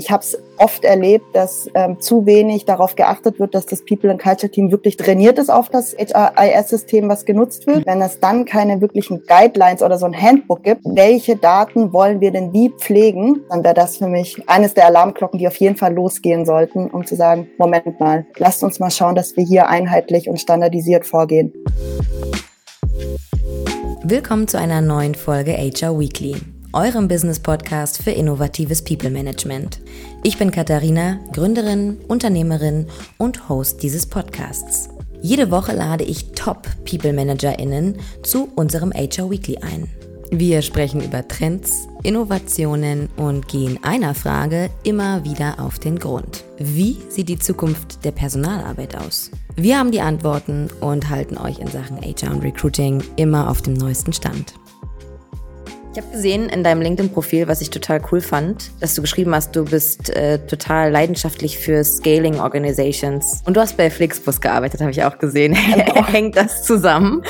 Ich habe es oft erlebt, dass ähm, zu wenig darauf geachtet wird, dass das People and Culture Team wirklich trainiert ist auf das HRIS-System, was genutzt wird. Wenn es dann keine wirklichen Guidelines oder so ein Handbook gibt, welche Daten wollen wir denn wie pflegen, dann wäre das für mich eines der Alarmglocken, die auf jeden Fall losgehen sollten, um zu sagen, Moment mal, lasst uns mal schauen, dass wir hier einheitlich und standardisiert vorgehen. Willkommen zu einer neuen Folge HR Weekly eurem Business-Podcast für innovatives People-Management. Ich bin Katharina, Gründerin, Unternehmerin und Host dieses Podcasts. Jede Woche lade ich Top-People-ManagerInnen zu unserem HR Weekly ein. Wir sprechen über Trends, Innovationen und gehen einer Frage immer wieder auf den Grund. Wie sieht die Zukunft der Personalarbeit aus? Wir haben die Antworten und halten euch in Sachen HR und Recruiting immer auf dem neuesten Stand. Ich habe gesehen in deinem LinkedIn-Profil, was ich total cool fand, dass du geschrieben hast, du bist äh, total leidenschaftlich für Scaling Organizations. Und du hast bei Flixbus gearbeitet, habe ich auch gesehen. Hängt das zusammen?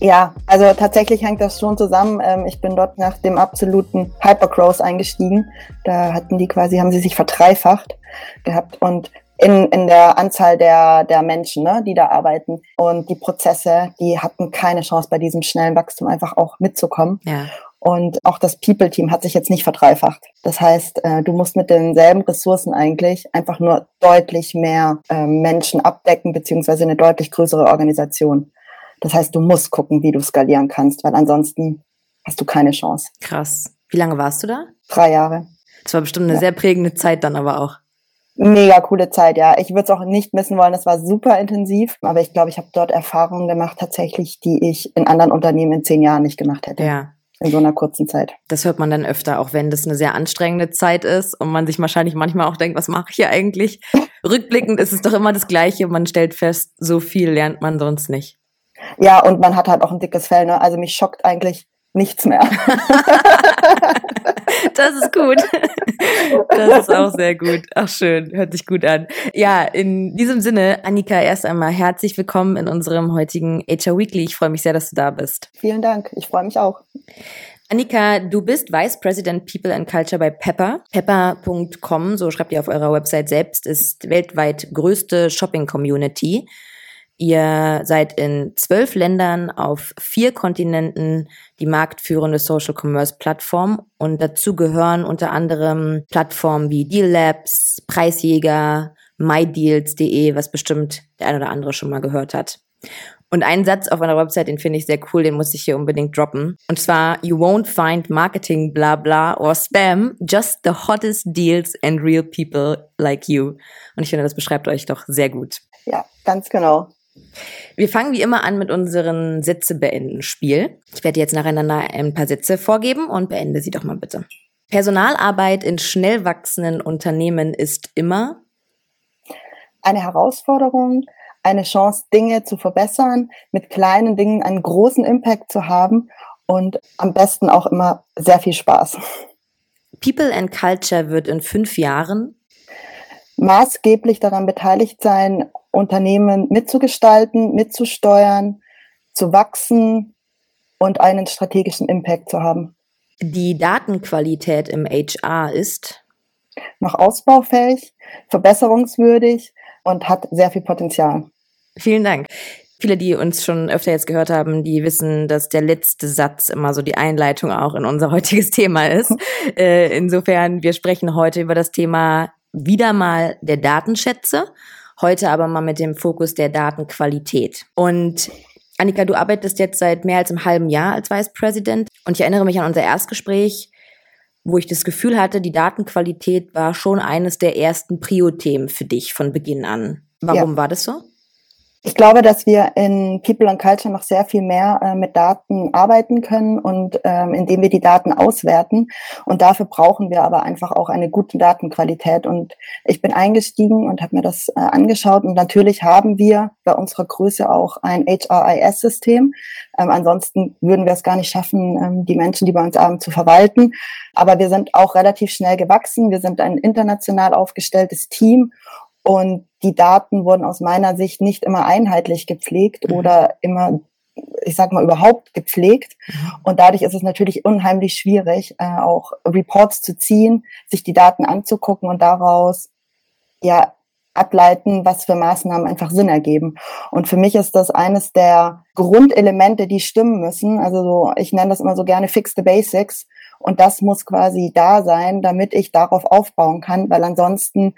Ja, also tatsächlich hängt das schon zusammen. Ähm, ich bin dort nach dem absoluten Hypergrowth eingestiegen. Da hatten die quasi, haben sie sich verdreifacht gehabt und in, in der Anzahl der, der Menschen, ne, die da arbeiten. Und die Prozesse, die hatten keine Chance bei diesem schnellen Wachstum einfach auch mitzukommen. Ja. Und auch das People-Team hat sich jetzt nicht verdreifacht. Das heißt, äh, du musst mit denselben Ressourcen eigentlich einfach nur deutlich mehr äh, Menschen abdecken, beziehungsweise eine deutlich größere Organisation. Das heißt, du musst gucken, wie du skalieren kannst, weil ansonsten hast du keine Chance. Krass. Wie lange warst du da? Drei Jahre. Das war bestimmt eine ja. sehr prägende Zeit dann aber auch. Mega coole Zeit, ja. Ich würde es auch nicht missen wollen. Es war super intensiv, aber ich glaube, ich habe dort Erfahrungen gemacht, tatsächlich, die ich in anderen Unternehmen in zehn Jahren nicht gemacht hätte. Ja. In so einer kurzen Zeit. Das hört man dann öfter, auch wenn das eine sehr anstrengende Zeit ist und man sich wahrscheinlich manchmal auch denkt, was mache ich hier eigentlich? Rückblickend ist es doch immer das Gleiche. Man stellt fest, so viel lernt man sonst nicht. Ja, und man hat halt auch ein dickes Fell. Ne? Also mich schockt eigentlich nichts mehr. das ist gut. Das ist auch sehr gut. Ach schön, hört sich gut an. Ja, in diesem Sinne, Annika, erst einmal herzlich willkommen in unserem heutigen HR Weekly. Ich freue mich sehr, dass du da bist. Vielen Dank. Ich freue mich auch. Annika, du bist Vice President People and Culture bei Pepper. Pepper.com, so schreibt ihr auf eurer Website selbst, ist weltweit größte Shopping-Community. Ihr seid in zwölf Ländern auf vier Kontinenten die marktführende Social Commerce Plattform und dazu gehören unter anderem Plattformen wie Deal Labs, Preisjäger, mydeals.de, was bestimmt der ein oder andere schon mal gehört hat. Und einen Satz auf einer Website, den finde ich sehr cool, den muss ich hier unbedingt droppen. Und zwar, you won't find marketing bla bla or spam, just the hottest deals and real people like you. Und ich finde, das beschreibt euch doch sehr gut. Ja, ganz genau. Wir fangen wie immer an mit unseren Sätze beenden Spiel. Ich werde jetzt nacheinander ein paar Sätze vorgeben und beende sie doch mal bitte. Personalarbeit in schnell wachsenden Unternehmen ist immer eine Herausforderung, eine Chance, Dinge zu verbessern, mit kleinen Dingen einen großen Impact zu haben und am besten auch immer sehr viel Spaß. People and Culture wird in fünf Jahren maßgeblich daran beteiligt sein, Unternehmen mitzugestalten, mitzusteuern, zu wachsen und einen strategischen Impact zu haben. Die Datenqualität im HR ist noch ausbaufähig, verbesserungswürdig und hat sehr viel Potenzial. Vielen Dank. Viele, die uns schon öfter jetzt gehört haben, die wissen, dass der letzte Satz immer so die Einleitung auch in unser heutiges Thema ist. Äh, insofern, wir sprechen heute über das Thema wieder mal der Datenschätze Heute aber mal mit dem Fokus der Datenqualität. Und Annika, du arbeitest jetzt seit mehr als einem halben Jahr als Vice President. Und ich erinnere mich an unser Erstgespräch, wo ich das Gefühl hatte, die Datenqualität war schon eines der ersten Prio-Themen für dich von Beginn an. Warum ja. war das so? Ich glaube, dass wir in People and Culture noch sehr viel mehr äh, mit Daten arbeiten können und ähm, indem wir die Daten auswerten. Und dafür brauchen wir aber einfach auch eine gute Datenqualität. Und ich bin eingestiegen und habe mir das äh, angeschaut. Und natürlich haben wir bei unserer Größe auch ein HRIS-System. Ähm, ansonsten würden wir es gar nicht schaffen, ähm, die Menschen, die bei uns arbeiten, zu verwalten. Aber wir sind auch relativ schnell gewachsen. Wir sind ein international aufgestelltes Team und die Daten wurden aus meiner Sicht nicht immer einheitlich gepflegt mhm. oder immer ich sag mal, überhaupt gepflegt. Mhm. Und dadurch ist es natürlich unheimlich schwierig, äh, auch Reports zu ziehen, sich die Daten anzugucken und daraus ja ableiten, was für Maßnahmen einfach Sinn ergeben. Und für mich ist das eines der Grundelemente, die stimmen müssen. Also so, ich nenne das immer so gerne Fix the Basics. Und das muss quasi da sein, damit ich darauf aufbauen kann, weil ansonsten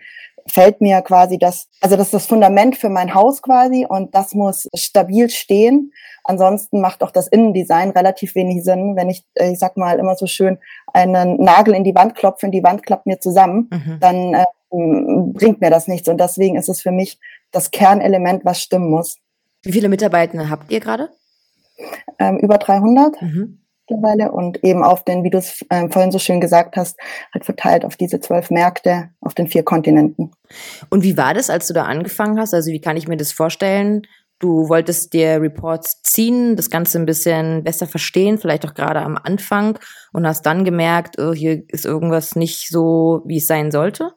fällt mir quasi das, also das ist das Fundament für mein Haus quasi und das muss stabil stehen. Ansonsten macht auch das Innendesign relativ wenig Sinn, wenn ich, äh, ich sag mal immer so schön, einen Nagel in die Wand klopfe und die Wand klappt mir zusammen, mhm. dann äh, bringt mir das nichts. Und deswegen ist es für mich das Kernelement, was stimmen muss. Wie viele Mitarbeiter habt ihr gerade? Ähm, über 300. Mhm mittlerweile und eben auf den, wie du es äh, vorhin so schön gesagt hast, halt verteilt auf diese zwölf Märkte auf den vier Kontinenten. Und wie war das, als du da angefangen hast? Also wie kann ich mir das vorstellen? Du wolltest dir Reports ziehen, das Ganze ein bisschen besser verstehen, vielleicht auch gerade am Anfang und hast dann gemerkt, oh, hier ist irgendwas nicht so, wie es sein sollte?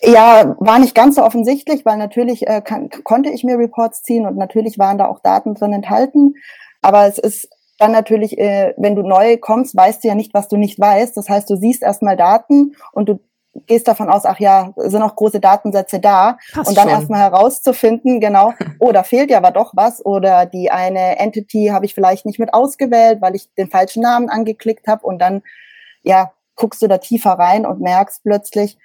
Ja, war nicht ganz so offensichtlich, weil natürlich äh, kann, konnte ich mir Reports ziehen und natürlich waren da auch Daten drin enthalten. Aber es ist dann natürlich, äh, wenn du neu kommst, weißt du ja nicht, was du nicht weißt. Das heißt, du siehst erstmal Daten und du gehst davon aus, ach ja, sind noch große Datensätze da. Passt und dann erstmal herauszufinden, genau, oh, da fehlt ja aber doch was oder die eine Entity habe ich vielleicht nicht mit ausgewählt, weil ich den falschen Namen angeklickt habe. Und dann ja, guckst du da tiefer rein und merkst plötzlich,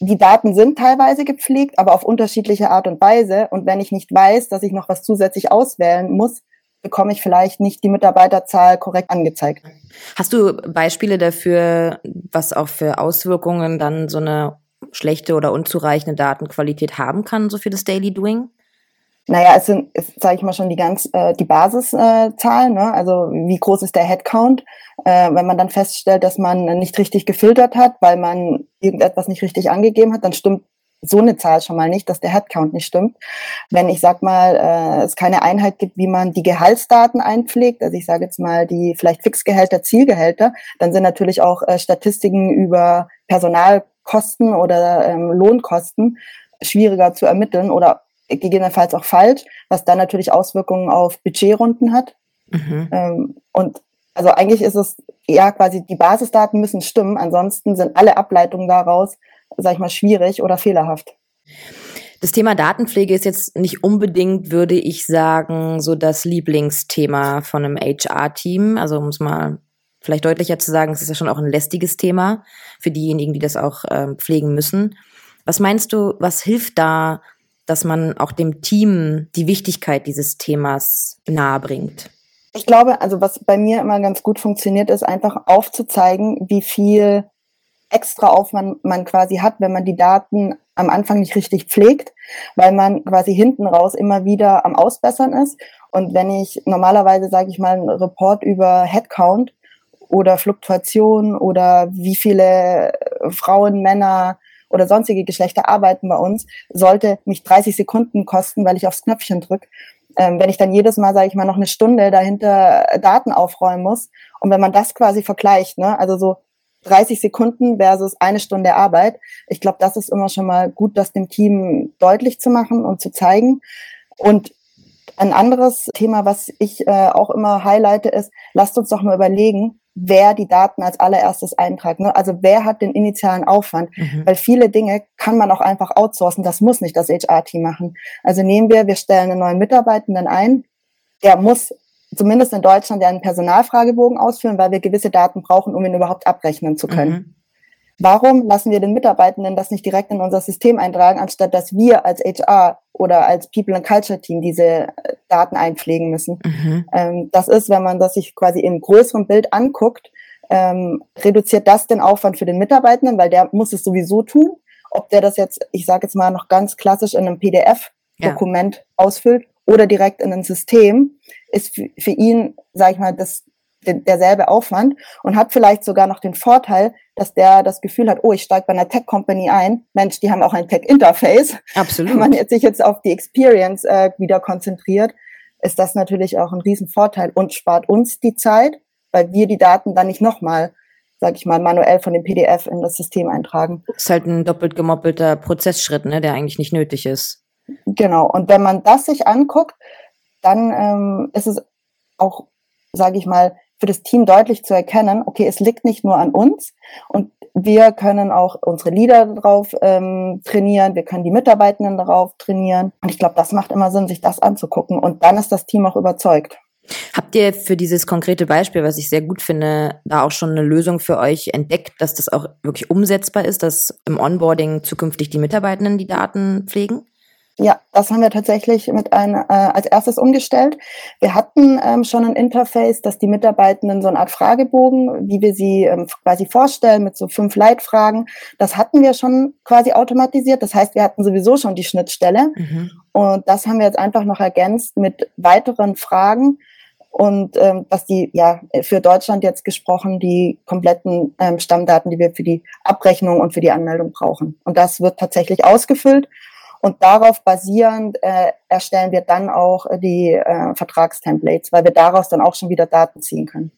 die Daten sind teilweise gepflegt, aber auf unterschiedliche Art und Weise. Und wenn ich nicht weiß, dass ich noch was zusätzlich auswählen muss, bekomme ich vielleicht nicht die Mitarbeiterzahl korrekt angezeigt. Hast du Beispiele dafür, was auch für Auswirkungen dann so eine schlechte oder unzureichende Datenqualität haben kann, so für das Daily Doing? Naja, es sind, sage ich mal schon, die ganz äh, die Basiszahlen, äh, ne? also wie groß ist der Headcount, äh, wenn man dann feststellt, dass man nicht richtig gefiltert hat, weil man irgendetwas nicht richtig angegeben hat, dann stimmt so eine Zahl schon mal nicht, dass der Headcount nicht stimmt. Wenn ich sag mal, äh, es keine Einheit gibt, wie man die Gehaltsdaten einpflegt, also ich sage jetzt mal die vielleicht Fixgehälter, Zielgehälter, dann sind natürlich auch äh, Statistiken über Personalkosten oder ähm, Lohnkosten schwieriger zu ermitteln oder gegebenenfalls auch falsch, was dann natürlich Auswirkungen auf Budgetrunden hat. Mhm. Ähm, und also eigentlich ist es ja quasi die Basisdaten müssen stimmen, ansonsten sind alle Ableitungen daraus sag ich mal, schwierig oder fehlerhaft. Das Thema Datenpflege ist jetzt nicht unbedingt, würde ich sagen, so das Lieblingsthema von einem HR-Team. Also um es mal vielleicht deutlicher zu sagen, es ist ja schon auch ein lästiges Thema für diejenigen, die das auch äh, pflegen müssen. Was meinst du, was hilft da, dass man auch dem Team die Wichtigkeit dieses Themas nahebringt? Ich glaube, also was bei mir immer ganz gut funktioniert, ist einfach aufzuzeigen, wie viel extra Aufwand man quasi hat, wenn man die Daten am Anfang nicht richtig pflegt, weil man quasi hinten raus immer wieder am Ausbessern ist. Und wenn ich normalerweise, sage ich mal, einen Report über Headcount oder Fluktuation oder wie viele Frauen, Männer oder sonstige Geschlechter arbeiten bei uns, sollte mich 30 Sekunden kosten, weil ich aufs Knöpfchen drücke. Ähm, wenn ich dann jedes Mal, sage ich mal, noch eine Stunde dahinter Daten aufräumen muss. Und wenn man das quasi vergleicht, ne, also so 30 Sekunden versus eine Stunde Arbeit. Ich glaube, das ist immer schon mal gut, das dem Team deutlich zu machen und zu zeigen. Und ein anderes Thema, was ich äh, auch immer highlighte, ist, lasst uns doch mal überlegen, wer die Daten als allererstes eintragt. Ne? Also wer hat den initialen Aufwand? Mhm. Weil viele Dinge kann man auch einfach outsourcen. Das muss nicht das HR-Team machen. Also nehmen wir, wir stellen einen neuen Mitarbeitenden ein. Der muss zumindest in Deutschland ja einen Personalfragebogen ausführen, weil wir gewisse Daten brauchen, um ihn überhaupt abrechnen zu können. Mhm. Warum lassen wir den Mitarbeitenden das nicht direkt in unser System eintragen, anstatt dass wir als HR oder als People and Culture Team diese äh, Daten einpflegen müssen? Mhm. Ähm, das ist, wenn man das sich quasi im größeren Bild anguckt, ähm, reduziert das den Aufwand für den Mitarbeitenden, weil der muss es sowieso tun. Ob der das jetzt, ich sage jetzt mal noch ganz klassisch in einem PDF-Dokument ja. ausfüllt oder direkt in ein System, ist für ihn, sage ich mal, das, derselbe Aufwand und hat vielleicht sogar noch den Vorteil, dass der das Gefühl hat, oh, ich steige bei einer Tech-Company ein. Mensch, die haben auch ein Tech-Interface. Absolut. Wenn man jetzt sich jetzt auf die Experience äh, wieder konzentriert, ist das natürlich auch ein Riesenvorteil und spart uns die Zeit, weil wir die Daten dann nicht nochmal, sag ich mal, manuell von dem PDF in das System eintragen. Das ist halt ein doppelt gemoppelter Prozessschritt, ne, der eigentlich nicht nötig ist. Genau. Und wenn man das sich anguckt, dann ähm, ist es auch, sage ich mal, für das Team deutlich zu erkennen, okay, es liegt nicht nur an uns und wir können auch unsere Leader darauf ähm, trainieren, wir können die Mitarbeitenden darauf trainieren. Und ich glaube, das macht immer Sinn, sich das anzugucken. Und dann ist das Team auch überzeugt. Habt ihr für dieses konkrete Beispiel, was ich sehr gut finde, da auch schon eine Lösung für euch entdeckt, dass das auch wirklich umsetzbar ist, dass im Onboarding zukünftig die Mitarbeitenden die Daten pflegen? Ja, das haben wir tatsächlich mit ein, äh, als erstes umgestellt. Wir hatten ähm, schon ein Interface, dass die Mitarbeitenden so eine Art Fragebogen, wie wir sie ähm, quasi vorstellen, mit so fünf Leitfragen, das hatten wir schon quasi automatisiert. Das heißt, wir hatten sowieso schon die Schnittstelle. Mhm. Und das haben wir jetzt einfach noch ergänzt mit weiteren Fragen, und ähm, dass die ja für Deutschland jetzt gesprochen die kompletten ähm, Stammdaten, die wir für die Abrechnung und für die Anmeldung brauchen. Und das wird tatsächlich ausgefüllt und darauf basierend äh, erstellen wir dann auch äh, die äh, Vertragstemplates, weil wir daraus dann auch schon wieder Daten ziehen können.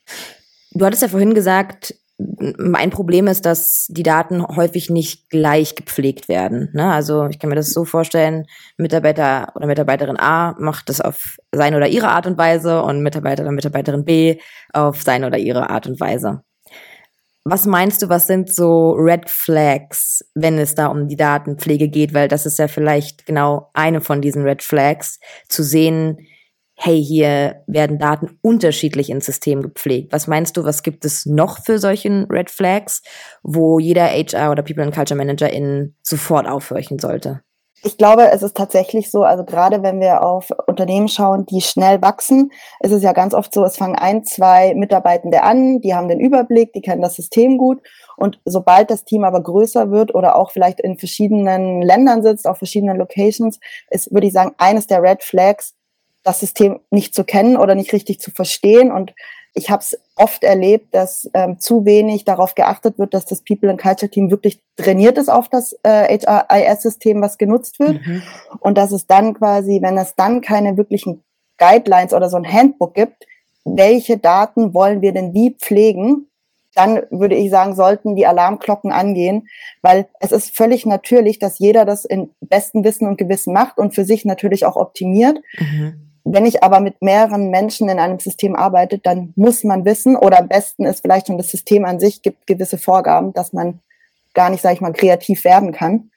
Du hattest ja vorhin gesagt, mein Problem ist, dass die Daten häufig nicht gleich gepflegt werden. Ne? Also ich kann mir das so vorstellen, Mitarbeiter oder Mitarbeiterin A macht das auf seine oder ihre Art und Weise und Mitarbeiter oder Mitarbeiterin B auf seine oder ihre Art und Weise. Was meinst du, was sind so Red Flags, wenn es da um die Datenpflege geht? Weil das ist ja vielleicht genau eine von diesen Red Flags, zu sehen, hey, hier werden Daten unterschiedlich ins System gepflegt. Was meinst du, was gibt es noch für solchen Red Flags, wo jeder HR oder People and Culture Manager in sofort aufhorchen sollte? Ich glaube, es ist tatsächlich so, also gerade wenn wir auf Unternehmen schauen, die schnell wachsen, ist es ja ganz oft so, es fangen ein, zwei Mitarbeitende an, die haben den Überblick, die kennen das System gut. Und sobald das Team aber größer wird oder auch vielleicht in verschiedenen Ländern sitzt, auf verschiedenen Locations, ist, würde ich sagen, eines der Red Flags, das System nicht zu kennen oder nicht richtig zu verstehen und ich habe es oft erlebt, dass ähm, zu wenig darauf geachtet wird, dass das People and Culture Team wirklich trainiert ist auf das äh, HRIS-System, was genutzt wird. Mhm. Und dass es dann quasi, wenn es dann keine wirklichen Guidelines oder so ein Handbook gibt, welche Daten wollen wir denn wie pflegen, dann würde ich sagen, sollten die Alarmglocken angehen, weil es ist völlig natürlich, dass jeder das in bestem Wissen und Gewissen macht und für sich natürlich auch optimiert. Mhm. Wenn ich aber mit mehreren Menschen in einem System arbeite, dann muss man wissen, oder am besten ist vielleicht schon das System an sich gibt gewisse Vorgaben, dass man gar nicht, sage ich mal, kreativ werden kann.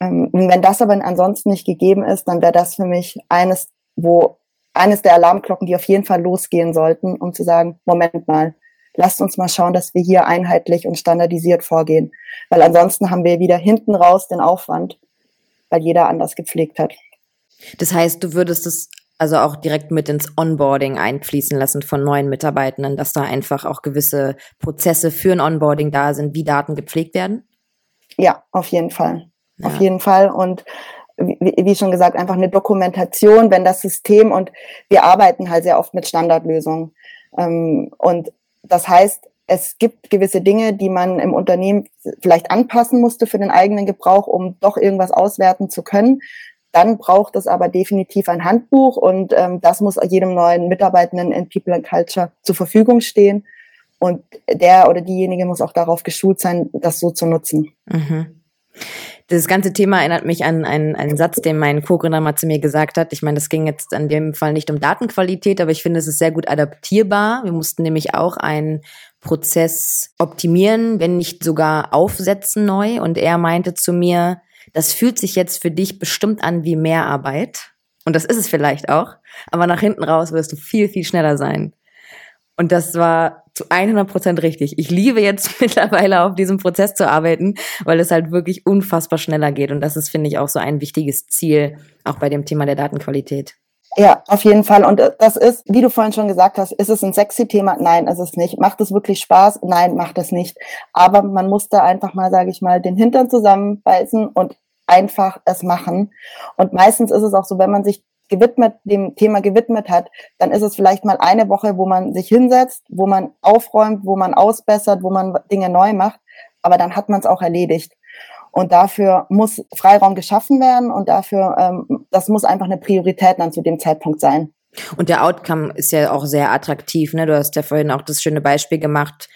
Ähm, wenn das aber ansonsten nicht gegeben ist, dann wäre das für mich eines, wo eines der Alarmglocken, die auf jeden Fall losgehen sollten, um zu sagen, Moment mal, lasst uns mal schauen, dass wir hier einheitlich und standardisiert vorgehen. Weil ansonsten haben wir wieder hinten raus den Aufwand, weil jeder anders gepflegt hat. Das heißt, du würdest es also auch direkt mit ins Onboarding einfließen lassen von neuen Mitarbeitenden, dass da einfach auch gewisse Prozesse für ein Onboarding da sind, wie Daten gepflegt werden? Ja, auf jeden Fall. Ja. Auf jeden Fall. Und wie, schon gesagt, einfach eine Dokumentation, wenn das System und wir arbeiten halt sehr oft mit Standardlösungen. Ähm, und das heißt, es gibt gewisse Dinge, die man im Unternehmen vielleicht anpassen musste für den eigenen Gebrauch, um doch irgendwas auswerten zu können. Dann braucht es aber definitiv ein Handbuch und ähm, das muss jedem neuen Mitarbeitenden in People and Culture zur Verfügung stehen. Und der oder diejenige muss auch darauf geschult sein, das so zu nutzen. Mhm. Das ganze Thema erinnert mich an einen, einen Satz, den mein Co-Gründer mal zu mir gesagt hat. Ich meine, das ging jetzt an dem Fall nicht um Datenqualität, aber ich finde, es ist sehr gut adaptierbar. Wir mussten nämlich auch einen Prozess optimieren, wenn nicht sogar aufsetzen neu. Und er meinte zu mir, das fühlt sich jetzt für dich bestimmt an wie Mehrarbeit. Und das ist es vielleicht auch. Aber nach hinten raus wirst du viel, viel schneller sein. Und das war zu 100 Prozent richtig. Ich liebe jetzt mittlerweile auf diesem Prozess zu arbeiten, weil es halt wirklich unfassbar schneller geht. Und das ist, finde ich, auch so ein wichtiges Ziel, auch bei dem Thema der Datenqualität. Ja, auf jeden Fall. Und äh, das ist, wie du vorhin schon gesagt hast, ist es ein sexy Thema? Nein, ist es nicht. Macht es wirklich Spaß? Nein, macht es nicht. Aber man muss da einfach mal, sage ich mal, den Hintern zusammenbeißen und einfach es machen. Und meistens ist es auch so, wenn man sich gewidmet, dem Thema gewidmet hat, dann ist es vielleicht mal eine Woche, wo man sich hinsetzt, wo man aufräumt, wo man ausbessert, wo man Dinge neu macht. Aber dann hat man es auch erledigt. Und dafür muss Freiraum geschaffen werden und dafür, ähm, das muss einfach eine Priorität dann zu dem Zeitpunkt sein. Und der Outcome ist ja auch sehr attraktiv. Ne? Du hast ja vorhin auch das schöne Beispiel gemacht.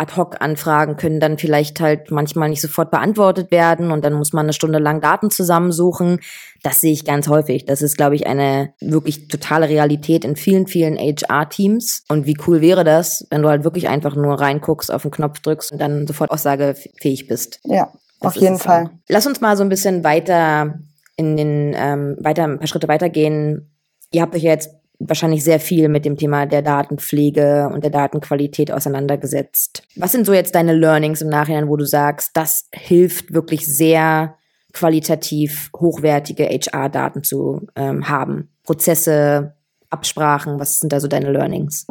Ad-Hoc-Anfragen können dann vielleicht halt manchmal nicht sofort beantwortet werden und dann muss man eine Stunde lang Daten zusammensuchen. Das sehe ich ganz häufig. Das ist, glaube ich, eine wirklich totale Realität in vielen, vielen HR-Teams. Und wie cool wäre das, wenn du halt wirklich einfach nur reinguckst, auf den Knopf drückst und dann sofort aussagefähig bist. Ja, das auf jeden Fall. Lass uns mal so ein bisschen weiter in den, ähm, weiter, ein paar Schritte weitergehen. Ihr habt euch ja jetzt wahrscheinlich sehr viel mit dem Thema der Datenpflege und der Datenqualität auseinandergesetzt. Was sind so jetzt deine Learnings im Nachhinein, wo du sagst, das hilft wirklich sehr qualitativ hochwertige HR-Daten zu ähm, haben? Prozesse, Absprachen, was sind da so deine Learnings?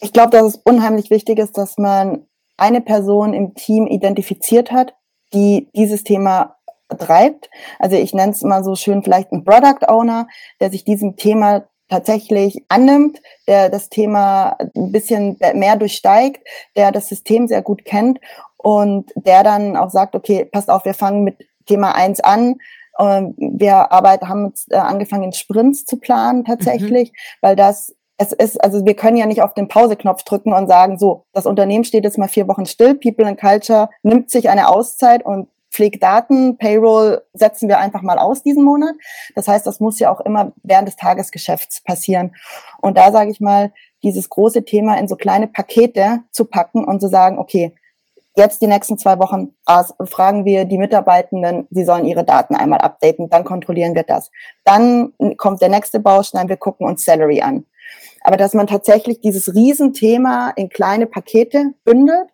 Ich glaube, dass es unheimlich wichtig ist, dass man eine Person im Team identifiziert hat, die dieses Thema treibt. Also ich nenne es mal so schön vielleicht ein Product Owner, der sich diesem Thema tatsächlich annimmt, der das Thema ein bisschen mehr durchsteigt, der das System sehr gut kennt und der dann auch sagt, okay, passt auf, wir fangen mit Thema eins an. Ähm, wir arbeiten, haben äh, angefangen, in Sprints zu planen tatsächlich, mhm. weil das es ist, also wir können ja nicht auf den Pauseknopf drücken und sagen, so, das Unternehmen steht jetzt mal vier Wochen still, People and Culture nimmt sich eine Auszeit und Pflegdaten, Payroll setzen wir einfach mal aus diesen Monat. Das heißt, das muss ja auch immer während des Tagesgeschäfts passieren. Und da sage ich mal, dieses große Thema in so kleine Pakete zu packen und zu sagen, okay, jetzt die nächsten zwei Wochen fragen wir die Mitarbeitenden, sie sollen ihre Daten einmal updaten, dann kontrollieren wir das. Dann kommt der nächste Baustein, wir gucken uns Salary an. Aber dass man tatsächlich dieses Riesenthema in kleine Pakete bündelt,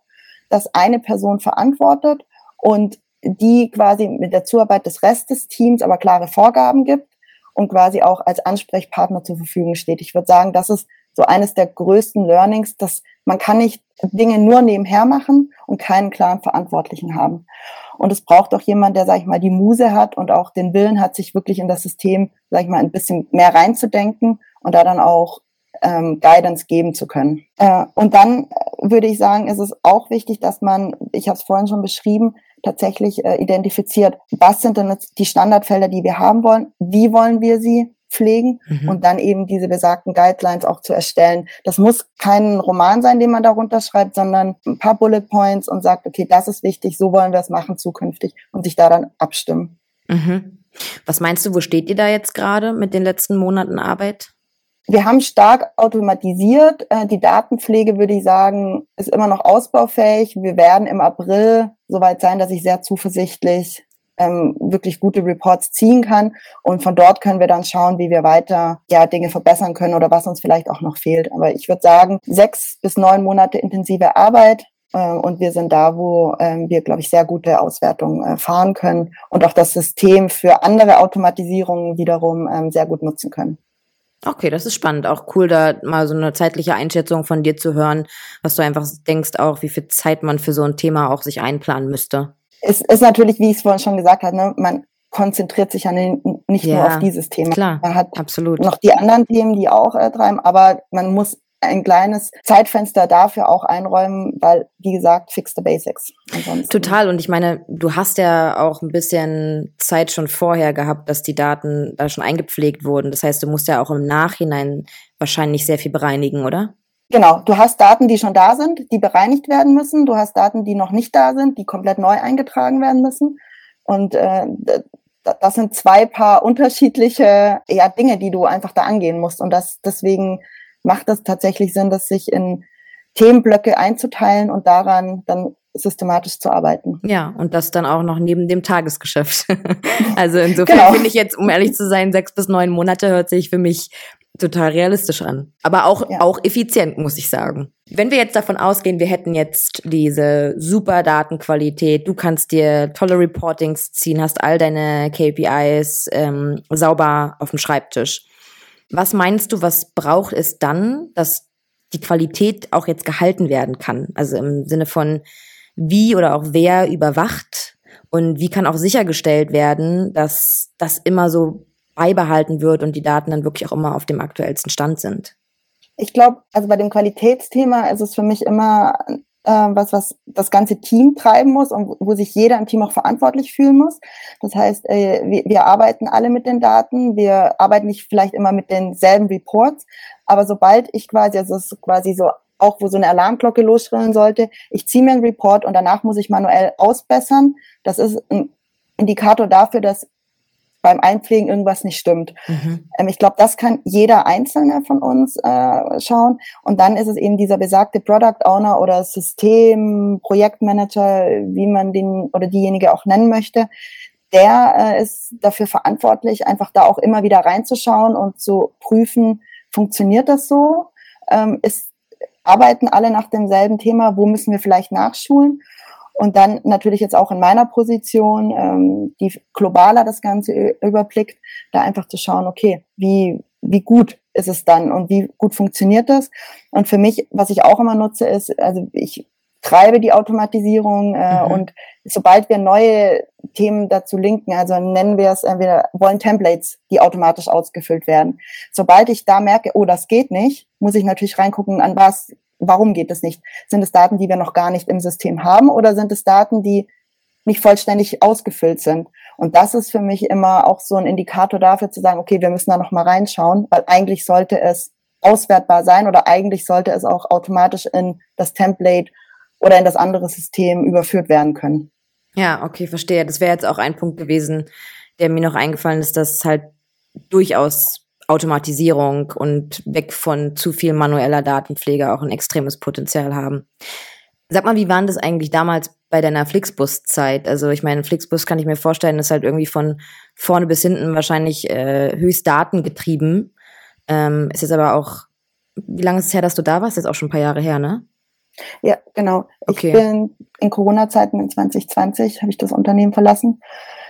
dass eine Person verantwortet und die quasi mit der Zuarbeit des Rest des Teams aber klare Vorgaben gibt und quasi auch als Ansprechpartner zur Verfügung steht. Ich würde sagen, das ist so eines der größten Learnings, dass man kann nicht Dinge nur nebenher machen und keinen klaren Verantwortlichen haben. Und es braucht auch jemand, der, sag ich mal, die Muse hat und auch den Willen hat, sich wirklich in das System, sag ich mal, ein bisschen mehr reinzudenken und da dann auch ähm, Guidance geben zu können. Äh, und dann würde ich sagen, ist es auch wichtig, dass man, ich habe es vorhin schon beschrieben, tatsächlich äh, identifiziert, was sind denn jetzt die Standardfelder, die wir haben wollen, wie wollen wir sie pflegen mhm. und dann eben diese besagten Guidelines auch zu erstellen. Das muss kein Roman sein, den man darunter schreibt, sondern ein paar Bullet Points und sagt, okay, das ist wichtig, so wollen wir es machen zukünftig und sich da dann abstimmen. Mhm. Was meinst du, wo steht ihr da jetzt gerade mit den letzten Monaten Arbeit? Wir haben stark automatisiert. Äh, die Datenpflege, würde ich sagen, ist immer noch ausbaufähig. Wir werden im April soweit sein, dass ich sehr zuversichtlich ähm, wirklich gute Reports ziehen kann. Und von dort können wir dann schauen, wie wir weiter ja Dinge verbessern können oder was uns vielleicht auch noch fehlt. Aber ich würde sagen, sechs bis neun Monate intensive Arbeit. Äh, und wir sind da, wo äh, wir, glaube ich, sehr gute Auswertungen äh, fahren können und auch das System für andere Automatisierungen wiederum ähm, sehr gut nutzen können. Okay, das ist spannend. Auch cool, da mal so eine zeitliche Einschätzung von dir zu hören, was du einfach denkst, auch wie viel Zeit man für so ein Thema auch sich einplanen müsste. Es ist natürlich, wie ich es vorhin schon gesagt habe, ne, man konzentriert sich ja nicht ja, nur auf dieses Thema. Klar, man hat absolut. noch die anderen Themen, die auch äh, treiben, aber man muss ein kleines Zeitfenster dafür auch einräumen, weil, wie gesagt, fix the basics. Ansonsten. Total. Und ich meine, du hast ja auch ein bisschen Zeit schon vorher gehabt, dass die Daten da schon eingepflegt wurden. Das heißt, du musst ja auch im Nachhinein wahrscheinlich sehr viel bereinigen, oder? Genau, du hast Daten, die schon da sind, die bereinigt werden müssen. Du hast Daten, die noch nicht da sind, die komplett neu eingetragen werden müssen. Und äh, das sind zwei paar unterschiedliche ja, Dinge, die du einfach da angehen musst. Und das deswegen macht es tatsächlich Sinn, das sich in Themenblöcke einzuteilen und daran dann systematisch zu arbeiten. Ja, und das dann auch noch neben dem Tagesgeschäft. also insofern genau. finde ich jetzt, um ehrlich zu sein, sechs bis neun Monate hört sich für mich total realistisch an. Aber auch, ja. auch effizient, muss ich sagen. Wenn wir jetzt davon ausgehen, wir hätten jetzt diese super Datenqualität, du kannst dir tolle Reportings ziehen, hast all deine KPIs ähm, sauber auf dem Schreibtisch. Was meinst du, was braucht es dann, dass die Qualität auch jetzt gehalten werden kann? Also im Sinne von, wie oder auch wer überwacht und wie kann auch sichergestellt werden, dass das immer so beibehalten wird und die Daten dann wirklich auch immer auf dem aktuellsten Stand sind? Ich glaube, also bei dem Qualitätsthema ist es für mich immer äh, was, was das ganze Team treiben muss und wo sich jeder im Team auch verantwortlich fühlen muss. Das heißt, äh, wir, wir arbeiten alle mit den Daten, wir arbeiten nicht vielleicht immer mit denselben Reports, aber sobald ich quasi, also es ist quasi so auch wo so eine Alarmglocke losschrillen sollte. Ich ziehe mir einen Report und danach muss ich manuell ausbessern. Das ist ein Indikator dafür, dass beim Einpflegen irgendwas nicht stimmt. Mhm. Ähm, ich glaube, das kann jeder Einzelne von uns äh, schauen. Und dann ist es eben dieser besagte Product Owner oder System, Projektmanager, wie man den oder diejenige auch nennen möchte. Der äh, ist dafür verantwortlich, einfach da auch immer wieder reinzuschauen und zu prüfen, funktioniert das so? Ähm, ist, arbeiten alle nach demselben Thema? Wo müssen wir vielleicht nachschulen? Und dann natürlich jetzt auch in meiner Position, ähm, die globaler das Ganze überblickt, da einfach zu schauen, okay, wie, wie gut ist es dann und wie gut funktioniert das? Und für mich, was ich auch immer nutze, ist, also ich treibe die Automatisierung äh, mhm. und sobald wir neue Themen dazu linken, also nennen wir es, äh, wir wollen Templates, die automatisch ausgefüllt werden. Sobald ich da merke, oh, das geht nicht, muss ich natürlich reingucken, an was warum geht es nicht? Sind es Daten, die wir noch gar nicht im System haben oder sind es Daten, die nicht vollständig ausgefüllt sind? Und das ist für mich immer auch so ein Indikator dafür zu sagen, okay, wir müssen da noch mal reinschauen, weil eigentlich sollte es auswertbar sein oder eigentlich sollte es auch automatisch in das Template oder in das andere System überführt werden können. Ja, okay, verstehe. Das wäre jetzt auch ein Punkt gewesen, der mir noch eingefallen ist, dass halt durchaus Automatisierung und weg von zu viel manueller Datenpflege auch ein extremes Potenzial haben. Sag mal, wie waren das eigentlich damals bei deiner Flixbus-Zeit? Also ich meine, Flixbus kann ich mir vorstellen, ist halt irgendwie von vorne bis hinten wahrscheinlich äh, höchst datengetrieben. Ähm, ist jetzt aber auch, wie lange ist es her, dass du da warst? Jetzt auch schon ein paar Jahre her, ne? Ja, genau. Okay. Ich bin in Corona-Zeiten in 2020 habe ich das Unternehmen verlassen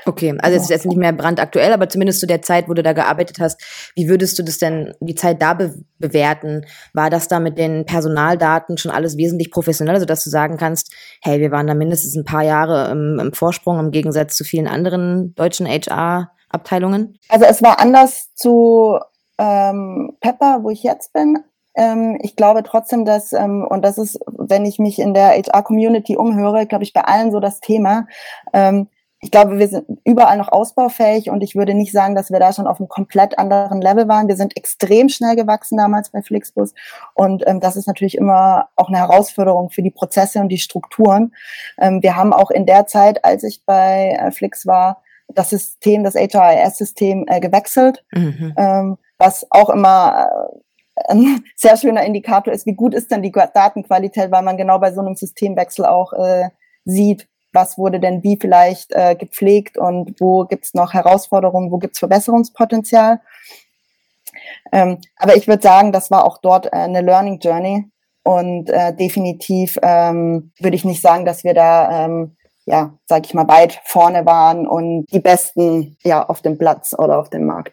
Okay, also es ist jetzt nicht mehr brandaktuell, aber zumindest zu der Zeit, wo du da gearbeitet hast, wie würdest du das denn, die Zeit da be bewerten? War das da mit den Personaldaten schon alles wesentlich professioneller, sodass du sagen kannst, hey, wir waren da mindestens ein paar Jahre im, im Vorsprung im Gegensatz zu vielen anderen deutschen HR-Abteilungen? Also es war anders zu ähm, Pepper, wo ich jetzt bin. Ähm, ich glaube trotzdem, dass, ähm, und das ist, wenn ich mich in der HR-Community umhöre, glaube ich, bei allen so das Thema, ähm, ich glaube, wir sind überall noch ausbaufähig und ich würde nicht sagen, dass wir da schon auf einem komplett anderen Level waren. Wir sind extrem schnell gewachsen damals bei Flixbus und ähm, das ist natürlich immer auch eine Herausforderung für die Prozesse und die Strukturen. Ähm, wir haben auch in der Zeit, als ich bei äh, Flix war, das System, das HRIS-System äh, gewechselt, mhm. ähm, was auch immer äh, ein sehr schöner Indikator ist, wie gut ist denn die Datenqualität, weil man genau bei so einem Systemwechsel auch äh, sieht, was wurde denn wie vielleicht äh, gepflegt und wo gibt's noch Herausforderungen, wo gibt's Verbesserungspotenzial. Ähm, aber ich würde sagen, das war auch dort äh, eine Learning Journey und äh, definitiv ähm, würde ich nicht sagen, dass wir da ähm, ja, sag ich mal, weit vorne waren und die Besten ja auf dem Platz oder auf dem Markt.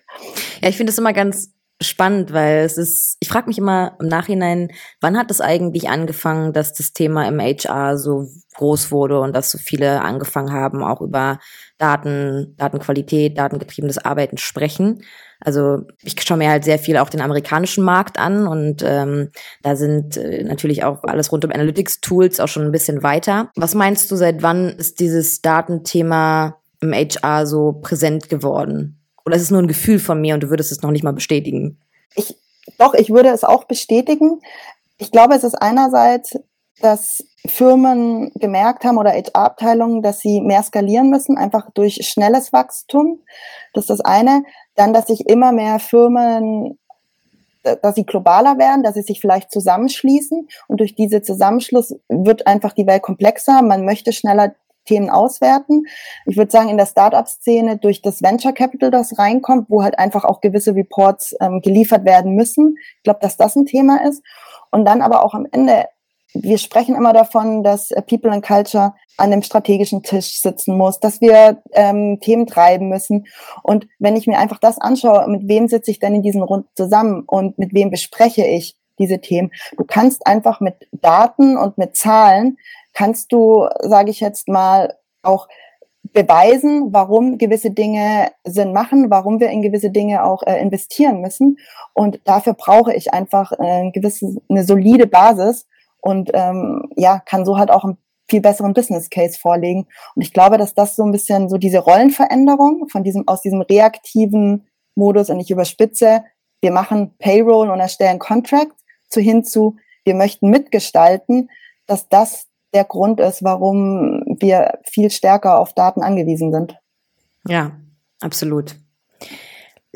Ja, ich finde es immer ganz spannend, weil es ist, ich frage mich immer im Nachhinein, wann hat es eigentlich angefangen, dass das Thema im HR so groß wurde und dass so viele angefangen haben, auch über Daten, Datenqualität, datengetriebenes Arbeiten sprechen. Also ich schaue mir halt sehr viel auch den amerikanischen Markt an und ähm, da sind äh, natürlich auch alles rund um Analytics-Tools auch schon ein bisschen weiter. Was meinst du, seit wann ist dieses Datenthema im HR so präsent geworden? Oder ist es nur ein Gefühl von mir und du würdest es noch nicht mal bestätigen? Ich, doch, ich würde es auch bestätigen. Ich glaube, es ist einerseits, dass Firmen gemerkt haben oder HR-Abteilungen, dass sie mehr skalieren müssen, einfach durch schnelles Wachstum. Das ist das eine. Dann, dass sich immer mehr Firmen dass sie globaler werden, dass sie sich vielleicht zusammenschließen und durch diese Zusammenschluss wird einfach die Welt komplexer. Man möchte schneller Themen auswerten. Ich würde sagen, in der Startup-Szene durch das Venture Capital, das reinkommt, wo halt einfach auch gewisse Reports ähm, geliefert werden müssen. Ich glaube, dass das ein Thema ist. Und dann aber auch am Ende, wir sprechen immer davon, dass äh, People and Culture an dem strategischen Tisch sitzen muss, dass wir ähm, Themen treiben müssen. Und wenn ich mir einfach das anschaue, mit wem sitze ich denn in diesen Runden zusammen und mit wem bespreche ich diese Themen, du kannst einfach mit Daten und mit Zahlen kannst du, sage ich jetzt mal, auch beweisen, warum gewisse Dinge Sinn machen, warum wir in gewisse Dinge auch äh, investieren müssen. Und dafür brauche ich einfach äh, eine gewisse, eine solide Basis und ähm, ja, kann so halt auch einen viel besseren Business Case vorlegen. Und ich glaube, dass das so ein bisschen so diese Rollenveränderung von diesem, aus diesem reaktiven Modus und ich überspitze, wir machen Payroll und erstellen Contracts, zu hin zu, wir möchten mitgestalten, dass das der Grund ist, warum wir viel stärker auf Daten angewiesen sind. Ja, absolut.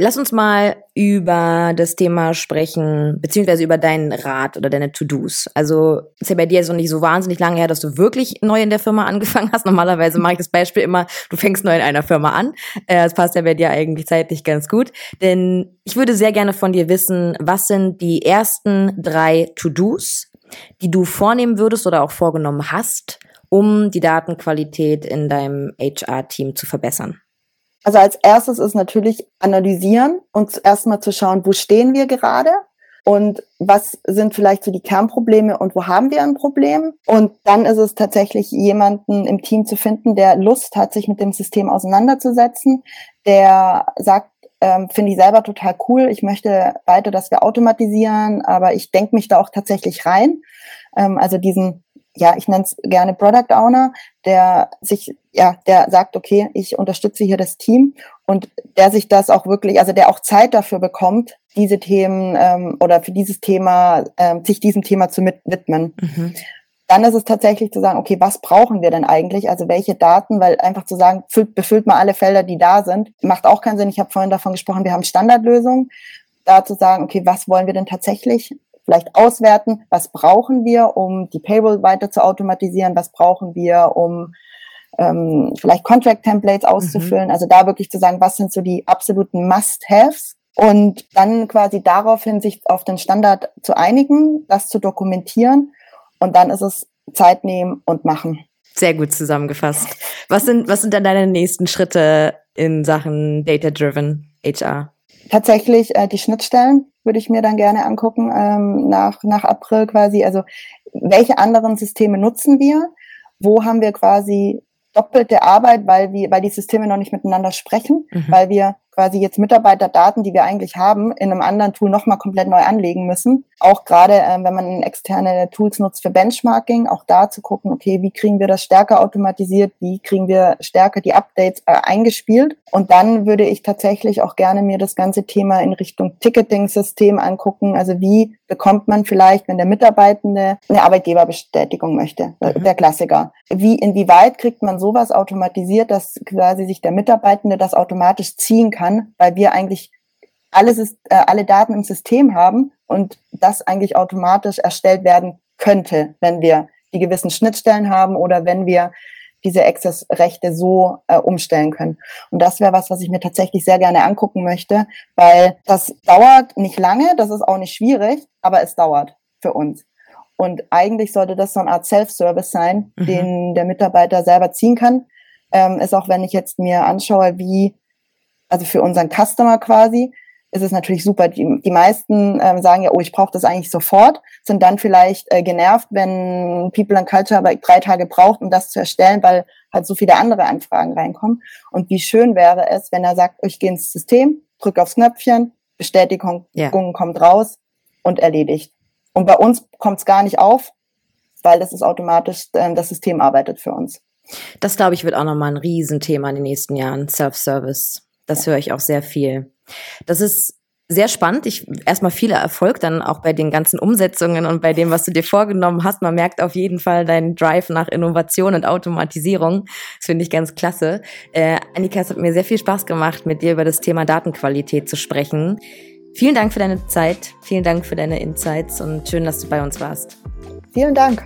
Lass uns mal über das Thema sprechen, beziehungsweise über deinen Rat oder deine To-Dos. Also ist ja bei dir noch nicht so wahnsinnig lange her, dass du wirklich neu in der Firma angefangen hast. Normalerweise mache ich das Beispiel immer, du fängst neu in einer Firma an. Äh, das passt ja bei dir eigentlich zeitlich ganz gut. Denn ich würde sehr gerne von dir wissen, was sind die ersten drei To-Dos, die du vornehmen würdest oder auch vorgenommen hast, um die Datenqualität in deinem HR-Team zu verbessern? Also als erstes ist natürlich analysieren und erstmal zu schauen, wo stehen wir gerade und was sind vielleicht so die Kernprobleme und wo haben wir ein Problem. Und dann ist es tatsächlich jemanden im Team zu finden, der Lust hat, sich mit dem System auseinanderzusetzen, der sagt, ähm, finde ich selber total cool. Ich möchte weiter, dass wir automatisieren, aber ich denke mich da auch tatsächlich rein. Ähm, also diesen ja, ich nenne es gerne Product Owner, der sich, ja, der sagt, okay, ich unterstütze hier das Team und der sich das auch wirklich, also der auch Zeit dafür bekommt, diese Themen ähm, oder für dieses Thema, ähm, sich diesem Thema zu widmen. Mhm. Dann ist es tatsächlich zu sagen, okay, was brauchen wir denn eigentlich? Also welche Daten, weil einfach zu sagen, füllt, befüllt mal alle Felder, die da sind, macht auch keinen Sinn. Ich habe vorhin davon gesprochen, wir haben Standardlösungen. Da zu sagen, okay, was wollen wir denn tatsächlich? vielleicht auswerten, was brauchen wir, um die Payroll weiter zu automatisieren, was brauchen wir, um ähm, vielleicht Contract-Templates auszufüllen. Mhm. Also da wirklich zu sagen, was sind so die absoluten Must-Haves und dann quasi daraufhin sich auf den Standard zu einigen, das zu dokumentieren und dann ist es Zeit nehmen und machen. Sehr gut zusammengefasst. Was sind, was sind dann deine nächsten Schritte in Sachen Data-Driven HR? Tatsächlich äh, die Schnittstellen würde ich mir dann gerne angucken ähm, nach, nach April quasi. Also welche anderen Systeme nutzen wir? Wo haben wir quasi doppelte Arbeit, weil wir, weil die Systeme noch nicht miteinander sprechen, mhm. weil wir quasi jetzt Mitarbeiterdaten, die wir eigentlich haben, in einem anderen Tool nochmal komplett neu anlegen müssen. Auch gerade, äh, wenn man externe Tools nutzt für Benchmarking, auch da zu gucken, okay, wie kriegen wir das stärker automatisiert, wie kriegen wir stärker die Updates äh, eingespielt. Und dann würde ich tatsächlich auch gerne mir das ganze Thema in Richtung Ticketing-System angucken. Also wie bekommt man vielleicht, wenn der Mitarbeitende eine Arbeitgeberbestätigung möchte, mhm. der Klassiker. Wie, inwieweit kriegt man sowas automatisiert, dass quasi sich der Mitarbeitende das automatisch ziehen kann? Kann, weil wir eigentlich alles ist, äh, alle Daten im System haben und das eigentlich automatisch erstellt werden könnte, wenn wir die gewissen Schnittstellen haben oder wenn wir diese Access-Rechte so äh, umstellen können. Und das wäre was, was ich mir tatsächlich sehr gerne angucken möchte, weil das dauert nicht lange, das ist auch nicht schwierig, aber es dauert für uns. Und eigentlich sollte das so eine Art Self-Service sein, mhm. den der Mitarbeiter selber ziehen kann. Ähm, ist auch, wenn ich jetzt mir anschaue, wie also für unseren Customer quasi, ist es natürlich super. Die, die meisten ähm, sagen ja, oh, ich brauche das eigentlich sofort, sind dann vielleicht äh, genervt, wenn People and Culture aber drei Tage braucht, um das zu erstellen, weil halt so viele andere Anfragen reinkommen. Und wie schön wäre es, wenn er sagt, oh, ich gehe ins System, drücke aufs Knöpfchen, Bestätigung ja. kommt raus und erledigt. Und bei uns kommt es gar nicht auf, weil das ist automatisch, äh, das System arbeitet für uns. Das, glaube ich, wird auch nochmal ein Riesenthema in den nächsten Jahren, Self-Service. Das höre ich auch sehr viel. Das ist sehr spannend. Ich erstmal viel Erfolg dann auch bei den ganzen Umsetzungen und bei dem, was du dir vorgenommen hast. Man merkt auf jeden Fall deinen Drive nach Innovation und Automatisierung. Das finde ich ganz klasse. Äh, Annika, es hat mir sehr viel Spaß gemacht, mit dir über das Thema Datenqualität zu sprechen. Vielen Dank für deine Zeit. Vielen Dank für deine Insights und schön, dass du bei uns warst. Vielen Dank.